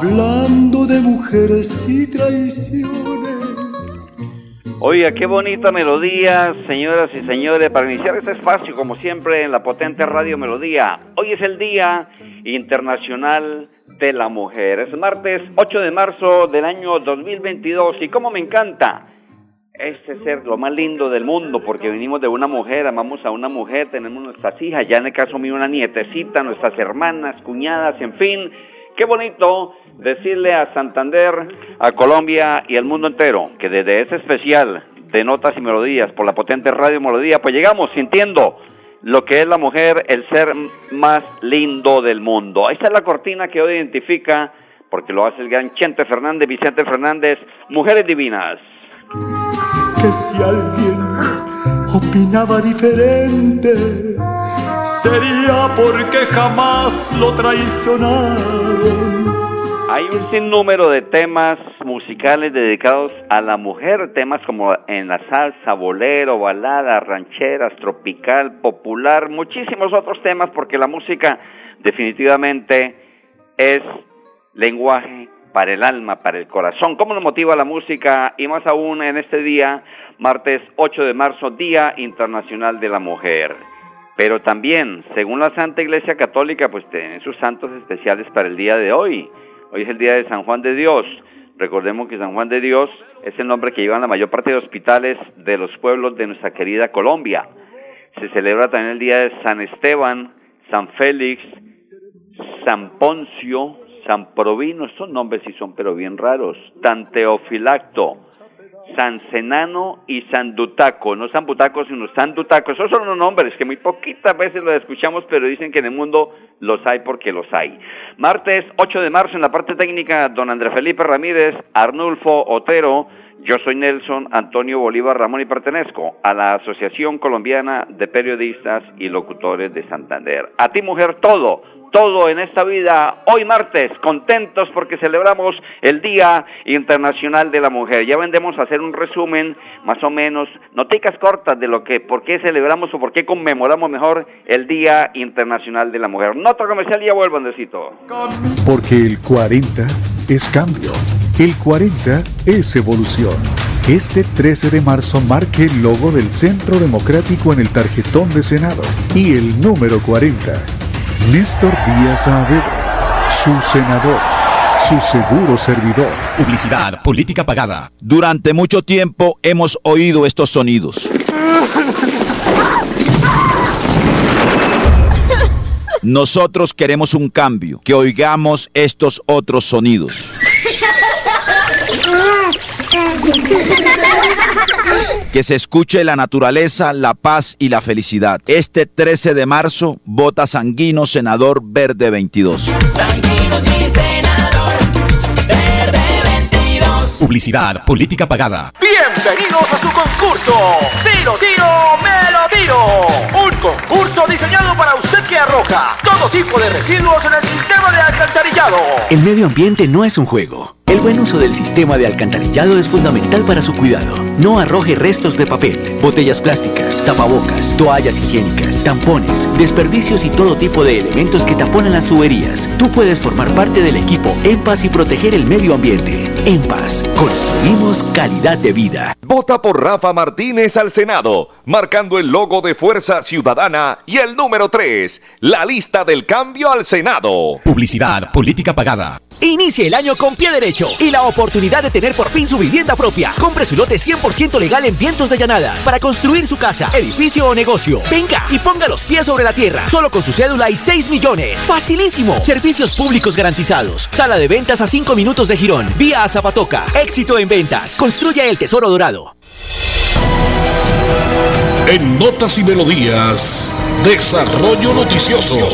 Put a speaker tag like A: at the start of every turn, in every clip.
A: Hablando de mujeres y traiciones.
B: Oiga, qué bonita melodía, señoras y señores, para iniciar este espacio, como siempre, en la potente Radio Melodía. Hoy es el Día Internacional de la Mujer. Es martes 8 de marzo del año 2022 y como me encanta este ser lo más lindo del mundo porque venimos de una mujer, amamos a una mujer, tenemos nuestras hijas, ya en el caso mío una nietecita, nuestras hermanas, cuñadas, en fin, Qué bonito decirle a Santander, a Colombia y al mundo entero que desde ese especial de notas y melodías por la potente radio Melodía, pues llegamos sintiendo lo que es la mujer, el ser más lindo del mundo. Esta es la cortina que hoy identifica, porque lo hace el gran Chente Fernández, Vicente Fernández, Mujeres Divinas.
A: Que si alguien opinaba diferente, porque jamás lo traicionaron.
B: Hay un sinnúmero de temas musicales dedicados a la mujer, temas como en la salsa, bolero, balada, rancheras, tropical, popular, muchísimos otros temas porque la música definitivamente es lenguaje para el alma, para el corazón. ¿Cómo nos motiva la música? Y más aún en este día, martes 8 de marzo, Día Internacional de la Mujer. Pero también, según la Santa Iglesia Católica, pues tienen sus santos especiales para el día de hoy. Hoy es el día de San Juan de Dios. Recordemos que San Juan de Dios es el nombre que llevan la mayor parte de hospitales de los pueblos de nuestra querida Colombia. Se celebra también el día de San Esteban, San Félix, San Poncio, San Provino, estos nombres sí son pero bien raros, Tan Teofilacto, San Senano y San Dutaco, no San Butaco, sino San Dutaco. Esos son los nombres que muy poquitas veces los escuchamos, pero dicen que en el mundo los hay porque los hay. Martes 8 de marzo en la parte técnica, don Andrés Felipe Ramírez, Arnulfo Otero, yo soy Nelson Antonio Bolívar Ramón y pertenezco a la Asociación Colombiana de Periodistas y Locutores de Santander. A ti mujer todo todo en esta vida. Hoy martes, contentos porque celebramos el Día Internacional de la Mujer. Ya vendemos a hacer un resumen, más o menos, noticas cortas de lo que, por qué celebramos o por qué conmemoramos mejor el Día Internacional de la Mujer. Nota comercial y ya vuelvo, Andresito.
C: Porque el 40 es cambio. El 40 es evolución. Este 13 de marzo marque el logo del Centro Democrático en el tarjetón de Senado y el número 40 Néstor Díaz Saavedra, su senador, su seguro servidor.
D: Publicidad, política pagada. Durante mucho tiempo hemos oído estos sonidos. Nosotros queremos un cambio, que oigamos estos otros sonidos. Que se escuche la naturaleza, la paz y la felicidad. Este 13 de marzo, vota Sanguino, senador Verde 22. Sanguino, sí, senador
E: Verde 22. Publicidad, política pagada.
F: Bienvenidos a su concurso. Si lo tiro, me lo tiro. Un concurso diseñado para usted que arroja todo tipo de residuos en el sistema de alcantarillado.
G: El medio ambiente no es un juego el buen uso del sistema de alcantarillado es fundamental para su cuidado. No arroje restos de papel, botellas plásticas, tapabocas, toallas higiénicas, tampones, desperdicios y todo tipo de elementos que taponan las tuberías. Tú puedes formar parte del equipo En Paz y proteger el medio ambiente. En Paz, construimos calidad de vida.
H: Vota por Rafa Martínez al Senado, marcando el logo de Fuerza Ciudadana y el número 3, la lista del cambio al Senado.
E: Publicidad, política pagada.
G: Inicie el año con pie derecho y la oportunidad de tener por fin su vivienda propia. Compre su lote 100% legal en Vientos de Llanadas para construir su casa, edificio o negocio. Venga y ponga los pies sobre la tierra, solo con su cédula y 6 millones. Facilísimo. Servicios públicos garantizados. Sala de ventas a 5 minutos de Girón. Vía a Zapatoca. Éxito en ventas. Construya el tesoro dorado.
C: En Notas y Melodías, Desarrollo Noticioso.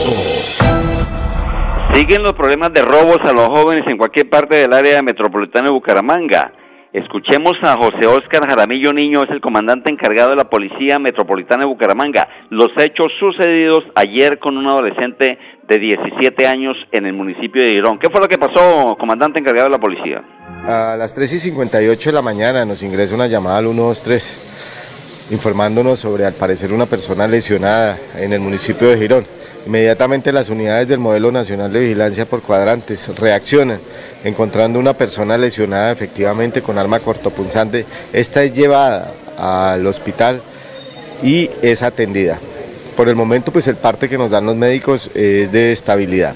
B: Siguen los problemas de robos a los jóvenes en cualquier parte del área metropolitana de Bucaramanga. Escuchemos a José Óscar Jaramillo Niño, es el comandante encargado de la Policía Metropolitana de Bucaramanga. Los hechos sucedidos ayer con un adolescente de 17 años en el municipio de Irón. ¿Qué fue lo que pasó, comandante encargado de la policía?
I: A las 3 y 58 de la mañana nos ingresa una llamada al 123 informándonos sobre al parecer una persona lesionada en el municipio de Girón. Inmediatamente las unidades del Modelo Nacional de Vigilancia por Cuadrantes reaccionan, encontrando una persona lesionada efectivamente con arma cortopunzante. Esta es llevada al hospital y es atendida. Por el momento, pues el parte que nos dan los médicos es de estabilidad.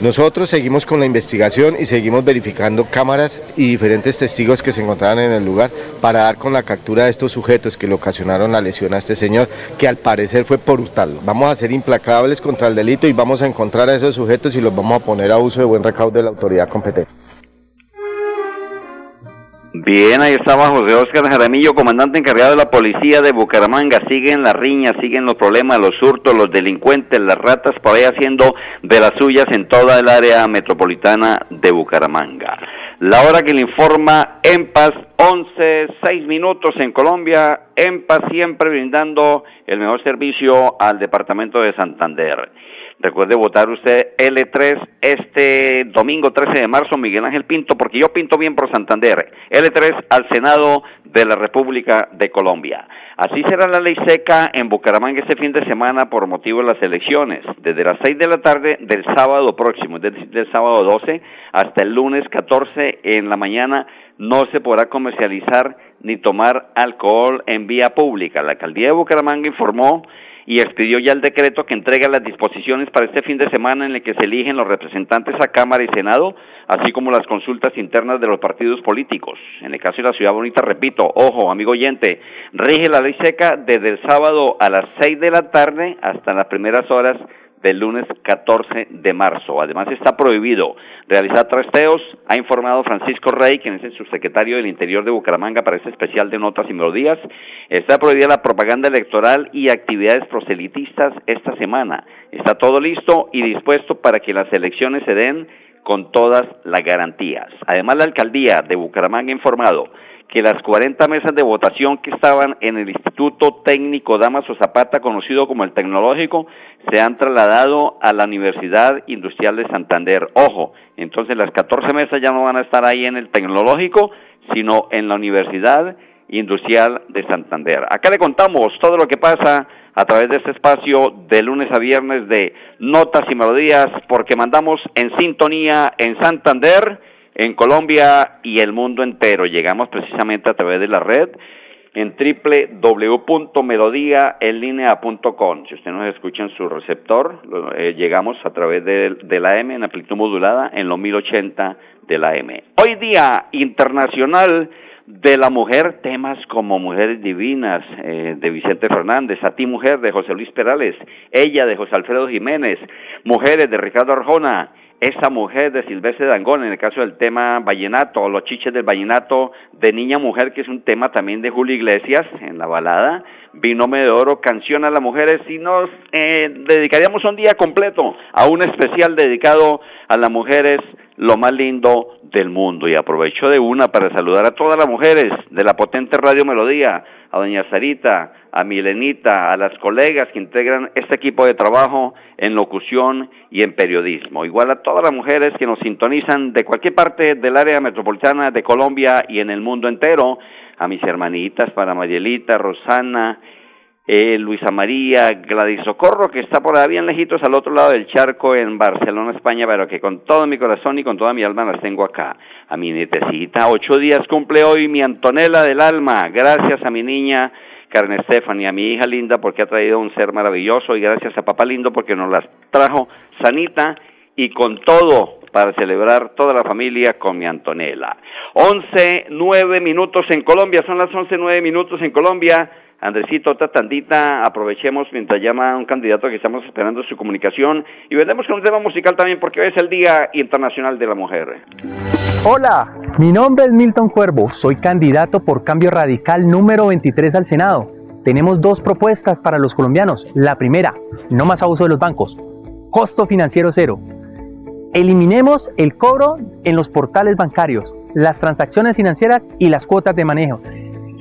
I: Nosotros seguimos con la investigación y seguimos verificando cámaras y diferentes testigos que se encontraban en el lugar para dar con la captura de estos sujetos que le ocasionaron la lesión a este señor, que al parecer fue por hurtarlo. Vamos a ser implacables contra el delito y vamos a encontrar a esos sujetos y los vamos a poner a uso de buen recaudo de la autoridad competente.
B: Bien, ahí estaba José Oscar Jaramillo, comandante encargado de la policía de Bucaramanga. Siguen las riñas, siguen los problemas, los hurtos, los delincuentes, las ratas por ahí haciendo de las suyas en toda el área metropolitana de Bucaramanga. La hora que le informa en paz, 11, 6 minutos en Colombia, en paz siempre brindando el mejor servicio al departamento de Santander. Recuerde votar usted L3 este domingo 13 de marzo, Miguel Ángel Pinto, porque yo pinto bien por Santander. L3 al Senado de la República de Colombia. Así será la ley seca en Bucaramanga este fin de semana por motivo de las elecciones. Desde las 6 de la tarde del sábado próximo, es decir, del sábado 12 hasta el lunes 14 en la mañana, no se podrá comercializar ni tomar alcohol en vía pública. La alcaldía de Bucaramanga informó y expidió ya el decreto que entrega las disposiciones para este fin de semana en el que se eligen los representantes a Cámara y Senado, así como las consultas internas de los partidos políticos. En el caso de la Ciudad Bonita, repito, ojo, amigo oyente, rige la ley seca desde el sábado a las seis de la tarde hasta las primeras horas del lunes 14 de marzo. Además está prohibido realizar trasteos, ha informado Francisco Rey, quien es el subsecretario del Interior de Bucaramanga para este especial de notas y melodías. Está prohibida la propaganda electoral y actividades proselitistas esta semana. Está todo listo y dispuesto para que las elecciones se den con todas las garantías. Además, la alcaldía de Bucaramanga ha informado que las 40 mesas de votación que estaban en el Instituto Técnico Damaso Zapata, conocido como el Tecnológico, se han trasladado a la Universidad Industrial de Santander. Ojo, entonces las 14 mesas ya no van a estar ahí en el Tecnológico, sino en la Universidad Industrial de Santander. Acá le contamos todo lo que pasa a través de este espacio de lunes a viernes de notas y melodías, porque mandamos en sintonía en Santander en Colombia y el mundo entero. Llegamos precisamente a través de la red en www.melodiaenlinea.com. Si usted nos escucha en su receptor, eh, llegamos a través de, la M en amplitud modulada en los 1080 de la M. Hoy día internacional de la mujer, temas como Mujeres Divinas eh, de Vicente Fernández, A ti Mujer de José Luis Perales, Ella de José Alfredo Jiménez, Mujeres de Ricardo Arjona, esa mujer de Silvestre Dangón, en el caso del tema vallenato, los chiches del vallenato de Niña Mujer, que es un tema también de Julio Iglesias, en la balada, Binome de Oro, Canción a las Mujeres, y nos eh, dedicaríamos un día completo a un especial dedicado a las mujeres, lo más lindo del mundo. Y aprovecho de una para saludar a todas las mujeres de la potente Radio Melodía, a doña Sarita, a Milenita, a las colegas que integran este equipo de trabajo en locución y en periodismo. Igual a todas las mujeres que nos sintonizan de cualquier parte del área metropolitana de Colombia y en el mundo entero, a mis hermanitas, para Mayelita, Rosana, eh, Luisa María, Gladys Socorro, que está por ahí bien lejitos al otro lado del charco en Barcelona, España, pero que con todo mi corazón y con toda mi alma las tengo acá. A mi nietecita, ocho días cumple hoy mi Antonella del alma, gracias a mi niña Carmen Stephanie, a mi hija linda porque ha traído un ser maravilloso y gracias a papá lindo porque nos las trajo sanita y con todo para celebrar toda la familia con mi Antonella. Once, nueve minutos en Colombia, son las once, nueve minutos en Colombia. Andresito, otra tandita, aprovechemos mientras llama un candidato que estamos esperando su comunicación y vendemos con un tema musical también porque hoy es el Día Internacional de la Mujer.
J: Hola, mi nombre es Milton Cuervo, soy candidato por Cambio Radical número 23 al Senado. Tenemos dos propuestas para los colombianos. La primera, no más abuso de los bancos. Costo financiero cero. Eliminemos el cobro en los portales bancarios, las transacciones financieras y las cuotas de manejo.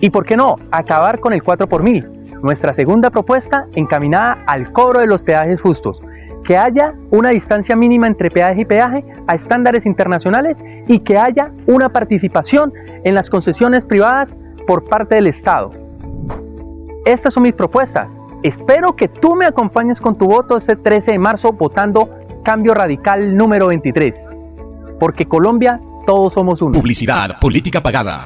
J: Y por qué no, acabar con el 4 por mil. Nuestra segunda propuesta encaminada al cobro de los peajes justos. Que haya una distancia mínima entre peaje y peaje a estándares internacionales y que haya una participación en las concesiones privadas por parte del Estado. Estas son mis propuestas. Espero que tú me acompañes con tu voto este 13 de marzo votando Cambio Radical número 23. Porque Colombia, todos somos uno.
E: Publicidad, política pagada.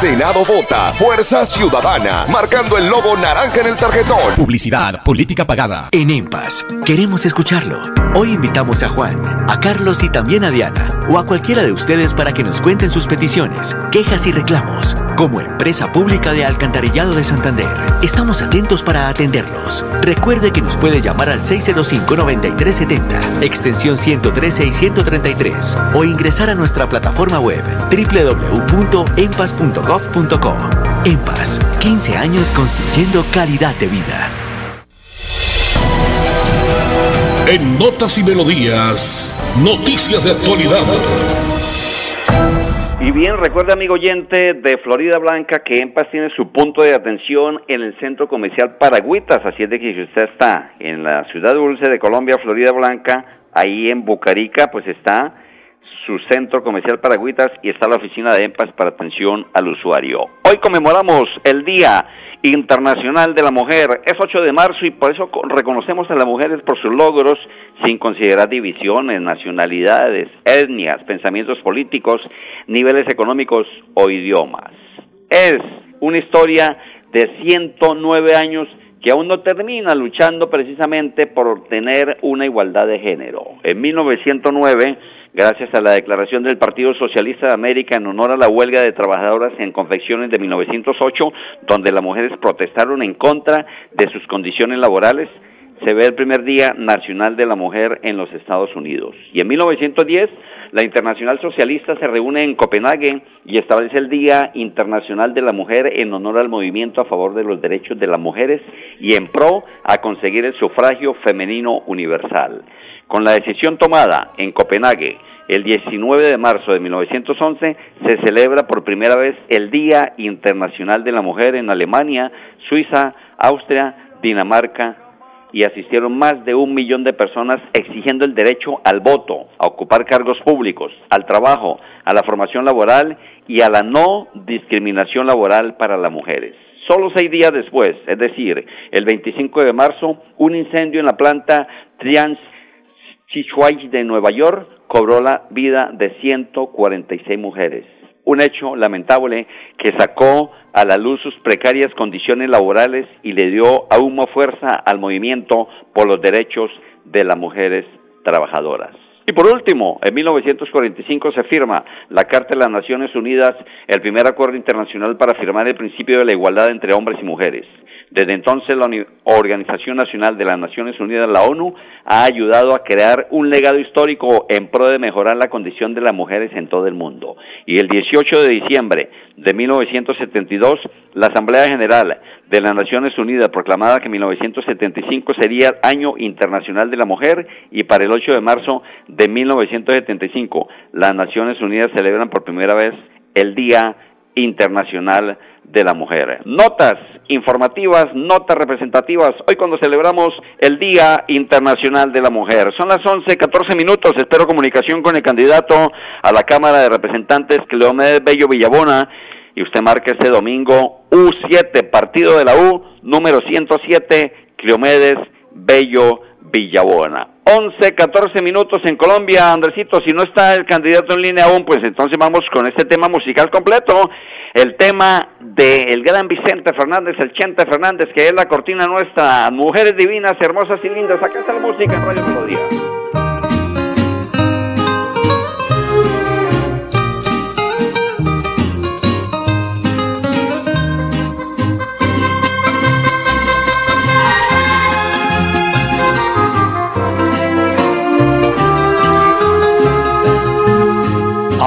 H: Senado vota Fuerza Ciudadana, marcando el logo naranja en el tarjetón.
E: Publicidad, política pagada.
G: En EMPAS, queremos escucharlo. Hoy invitamos a Juan, a Carlos y también a Diana, o a cualquiera de ustedes para que nos cuenten sus peticiones, quejas y reclamos. Como empresa pública de Alcantarillado de Santander, estamos atentos para atenderlos. Recuerde que nos puede llamar al 605-9370, extensión 113 y 133, o ingresar a nuestra plataforma web www.empas.gov.co. EMPAS, 15 años construyendo calidad de vida.
C: En Notas y Melodías, noticias de actualidad.
B: Y bien, recuerda amigo oyente de Florida Blanca que EMPAS tiene su punto de atención en el centro comercial Paragüitas, así es de que si usted está en la ciudad dulce de Colombia, Florida Blanca, ahí en Bucarica, pues está su centro comercial Paragüitas y está la oficina de EMPAS para atención al usuario. Hoy conmemoramos el Día Internacional de la Mujer. Es 8 de marzo y por eso reconocemos a las mujeres por sus logros sin considerar divisiones, nacionalidades, etnias, pensamientos políticos, niveles económicos o idiomas. Es una historia de 109 años que aún no termina luchando precisamente por obtener una igualdad de género. En 1909, gracias a la declaración del Partido Socialista de América en honor a la huelga de trabajadoras en confecciones de 1908, donde las mujeres protestaron en contra de sus condiciones laborales, se ve el primer Día Nacional de la Mujer en los Estados Unidos. Y en 1910, la Internacional Socialista se reúne en Copenhague y establece el Día Internacional de la Mujer en honor al movimiento a favor de los derechos de las mujeres y en pro a conseguir el sufragio femenino universal. Con la decisión tomada en Copenhague el 19 de marzo de 1911 se celebra por primera vez el Día Internacional de la Mujer en Alemania, Suiza, Austria, Dinamarca, y asistieron más de un millón de personas exigiendo el derecho al voto, a ocupar cargos públicos, al trabajo, a la formación laboral y a la no discriminación laboral para las mujeres. Solo seis días después, es decir, el 25 de marzo, un incendio en la planta Trians Chichuay de Nueva York cobró la vida de 146 mujeres un hecho lamentable que sacó a la luz sus precarias condiciones laborales y le dio aún más fuerza al movimiento por los derechos de las mujeres trabajadoras. Y por último, en 1945 se firma la Carta de las Naciones Unidas, el primer acuerdo internacional para firmar el principio de la igualdad entre hombres y mujeres. Desde entonces, la Organización Nacional de las Naciones Unidas, la ONU, ha ayudado a crear un legado histórico en pro de mejorar la condición de las mujeres en todo el mundo. Y el 18 de diciembre de 1972, la Asamblea General de las Naciones Unidas proclamaba que 1975 sería Año Internacional de la Mujer y para el 8 de marzo de 1975 las Naciones Unidas celebran por primera vez el Día Internacional de la Mujer. Notas informativas, notas representativas, hoy cuando celebramos el Día Internacional de la Mujer. Son las 11, 14 minutos, espero comunicación con el candidato a la Cámara de Representantes, Cleomedes Bello Villabona, y usted marca este domingo U7, partido de la U, número 107, Cleomedes Bello Villabona. 11, 14 minutos en Colombia, Andresito, si no está el candidato en línea aún, pues entonces vamos con este tema musical completo, el tema del gran Vicente Fernández, el Chente Fernández, que es la cortina nuestra, mujeres divinas, hermosas y lindas, acá está la música en Radio Melodía.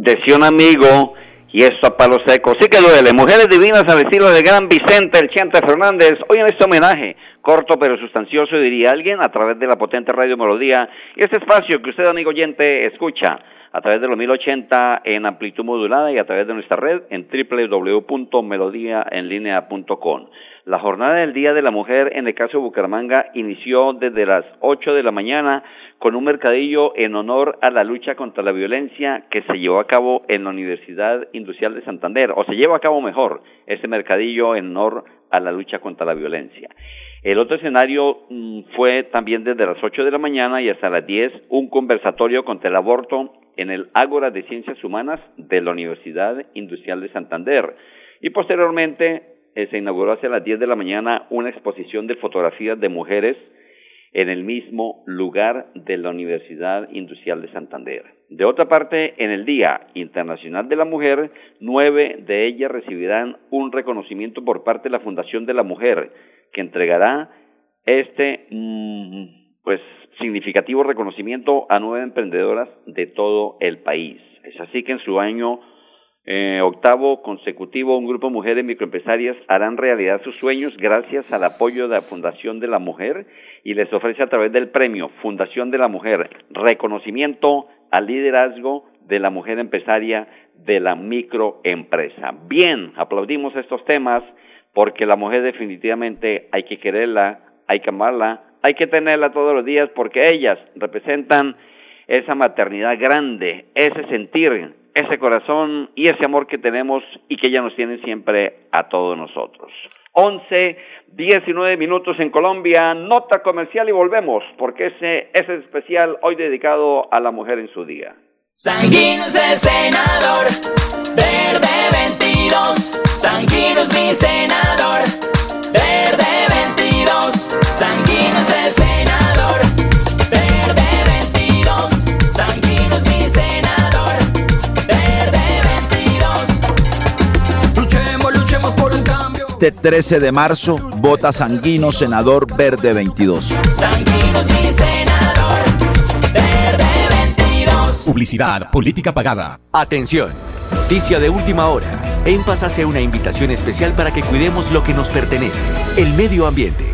B: decía un amigo, y esto a palo seco, sí que duele, mujeres divinas al estilo del gran Vicente, el Chente Fernández, hoy en este homenaje, corto pero sustancioso, diría alguien, a través de la potente radio Melodía, y este espacio que usted, amigo oyente, escucha a través de los 1080 en amplitud modulada y a través de nuestra red en www.melodiaenlinea.com. La jornada del Día de la Mujer en el caso de Bucaramanga inició desde las 8 de la mañana con un mercadillo en honor a la lucha contra la violencia que se llevó a cabo en la Universidad Industrial de Santander, o se lleva a cabo mejor, este mercadillo en honor a la lucha contra la violencia. El otro escenario mm, fue también desde las 8 de la mañana y hasta las 10 un conversatorio contra el aborto en el Ágora de Ciencias Humanas de la Universidad Industrial de Santander. Y posteriormente eh, se inauguró hacia las 10 de la mañana una exposición de fotografías de mujeres en el mismo lugar de la Universidad Industrial de Santander. De otra parte, en el Día Internacional de la Mujer, nueve de ellas recibirán un reconocimiento por parte de la Fundación de la Mujer, que entregará este mm, pues significativo reconocimiento a nueve emprendedoras de todo el país. Es así que en su año eh, octavo consecutivo, un grupo de mujeres microempresarias harán realidad sus sueños gracias al apoyo de la Fundación de la Mujer y les ofrece a través del premio Fundación de la Mujer reconocimiento al liderazgo de la mujer empresaria de la microempresa. Bien, aplaudimos estos temas porque la mujer definitivamente hay que quererla, hay que amarla, hay que tenerla todos los días porque ellas representan esa maternidad grande, ese sentir, ese corazón y ese amor que tenemos y que ella nos tiene siempre a todos nosotros. 11, 19 minutos en Colombia, nota comercial y volvemos porque ese, ese es especial hoy dedicado a la mujer en su día.
K: Sanguinos el senador, verde 22, Sanguinos mi senador,
D: Este 13 de marzo, vota Sanguino Senador Verde 22.
K: Sanguinos mi senador, verde 22.
E: Publicidad, política pagada.
G: Atención, noticia de última hora. En Paz hace una invitación especial para que cuidemos lo que nos pertenece, el medio ambiente.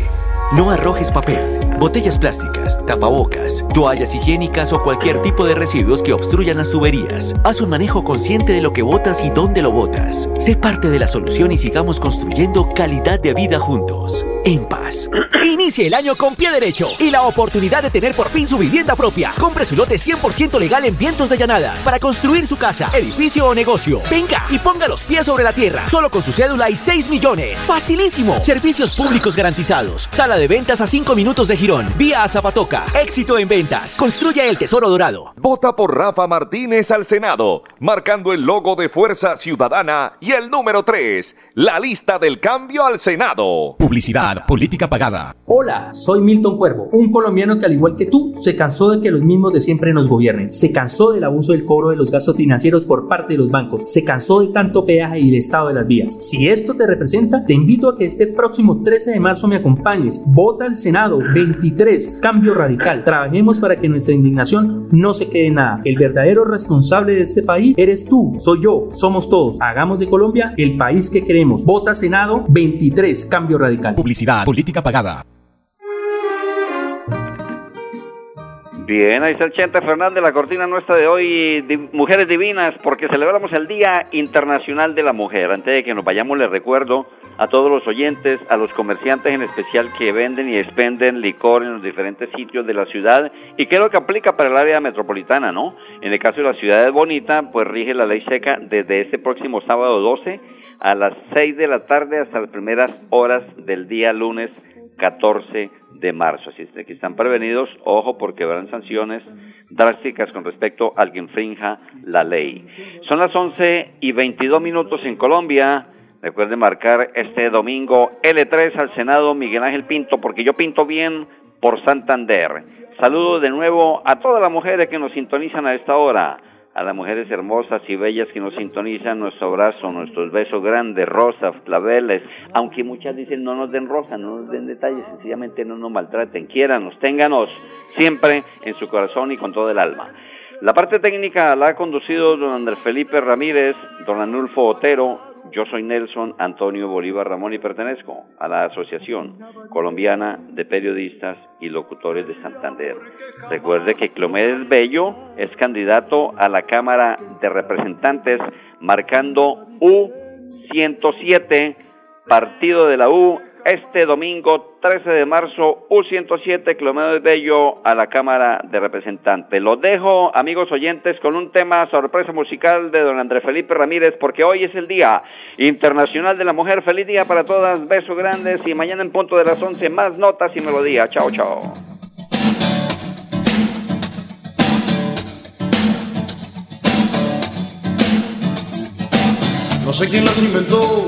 G: No arrojes papel, botellas plásticas, tapabocas, toallas higiénicas o cualquier tipo de residuos que obstruyan las tuberías. Haz un manejo consciente de lo que botas y dónde lo botas. Sé parte de la solución y sigamos construyendo calidad de vida juntos. En paz.
F: Inicie el año con pie derecho y la oportunidad de tener por fin su vivienda propia. Compre su lote 100% legal en Vientos de Llanadas para construir su casa, edificio o negocio. Venga y ponga los pies sobre la tierra. Solo con su cédula y 6 millones. Facilísimo. Servicios públicos garantizados. Sala de ventas a 5 minutos de Girón. Vía a Zapatoca. Éxito en ventas. Construya el tesoro dorado.
H: Vota por Rafa Martínez al Senado, marcando el logo de Fuerza Ciudadana y el número 3, la lista del cambio al Senado.
E: Publicidad, política pagada.
J: Hola, soy Milton Cuervo, un colombiano que al igual que tú se cansó de que los mismos de siempre nos gobiernen, se cansó del abuso del cobro de los gastos financieros por parte de los bancos, se cansó de tanto peaje y el estado de las vías. Si esto te representa, te invito a que este próximo 13 de marzo me acompañes. Vota al Senado 23, cambio radical. Trabajemos para que nuestra indignación no se quede nada. El verdadero responsable de este país eres tú, soy yo, somos todos. Hagamos de Colombia el país que queremos. Vota Senado 23, cambio radical.
E: Publicidad, política pagada.
B: Bien, ahí está el Chente Fernández, la cortina nuestra de hoy, Mujeres Divinas, porque celebramos el Día Internacional de la Mujer. Antes de que nos vayamos, les recuerdo a todos los oyentes, a los comerciantes en especial que venden y expenden licor en los diferentes sitios de la ciudad, y que es lo que aplica para el área metropolitana, ¿no? En el caso de la ciudad de Bonita, pues rige la ley seca desde este próximo sábado 12 a las 6 de la tarde hasta las primeras horas del día lunes 14 de marzo. Así que están prevenidos, ojo, porque habrán sanciones drásticas con respecto al que infrinja la ley. Son las 11 y 22 minutos en Colombia. Recuerden marcar este domingo L3 al Senado Miguel Ángel Pinto, porque yo pinto bien por Santander. Saludos de nuevo a todas las mujeres que nos sintonizan a esta hora a las mujeres hermosas y bellas que nos sintonizan, nuestro abrazo, nuestros besos grandes, rosas, claveles, aunque muchas dicen no nos den rosa, no nos den detalles, sencillamente no nos maltraten, quiéranos, ténganos siempre en su corazón y con todo el alma. La parte técnica la ha conducido don Andrés Felipe Ramírez, don Anulfo Otero, yo soy Nelson Antonio Bolívar Ramón y pertenezco a la Asociación Colombiana de Periodistas y Locutores de Santander. Recuerde que Clomedes Bello es candidato a la Cámara de Representantes marcando U107, partido de la U, este domingo 13 de marzo, U107, Clomedes Bello a la Cámara de Representantes. Los dejo, amigos oyentes, con un tema sorpresa musical de don Andrés Felipe Ramírez, porque hoy es el Día Internacional de la Mujer. Feliz día para todas, besos grandes y mañana en punto de las 11 más notas y melodía. Chao, chao.
L: No sé quién las inventó,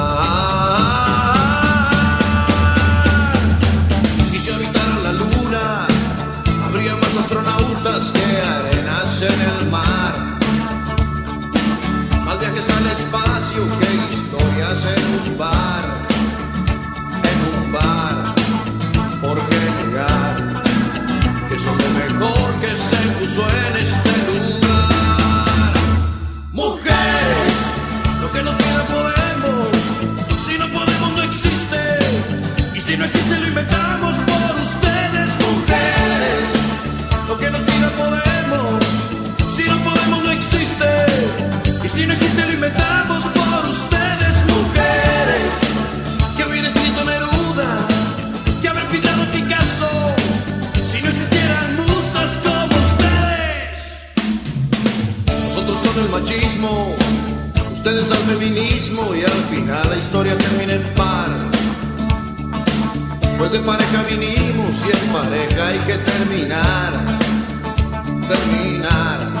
L: Inventamos por ustedes, mujeres. Que hubiera escrito Neruda, que haber pintado Picasso. Si no existieran musas como ustedes. Nosotros con el machismo, ustedes al feminismo. Y al final la historia termina en par. Pues de pareja vinimos y en pareja hay que terminar, terminar.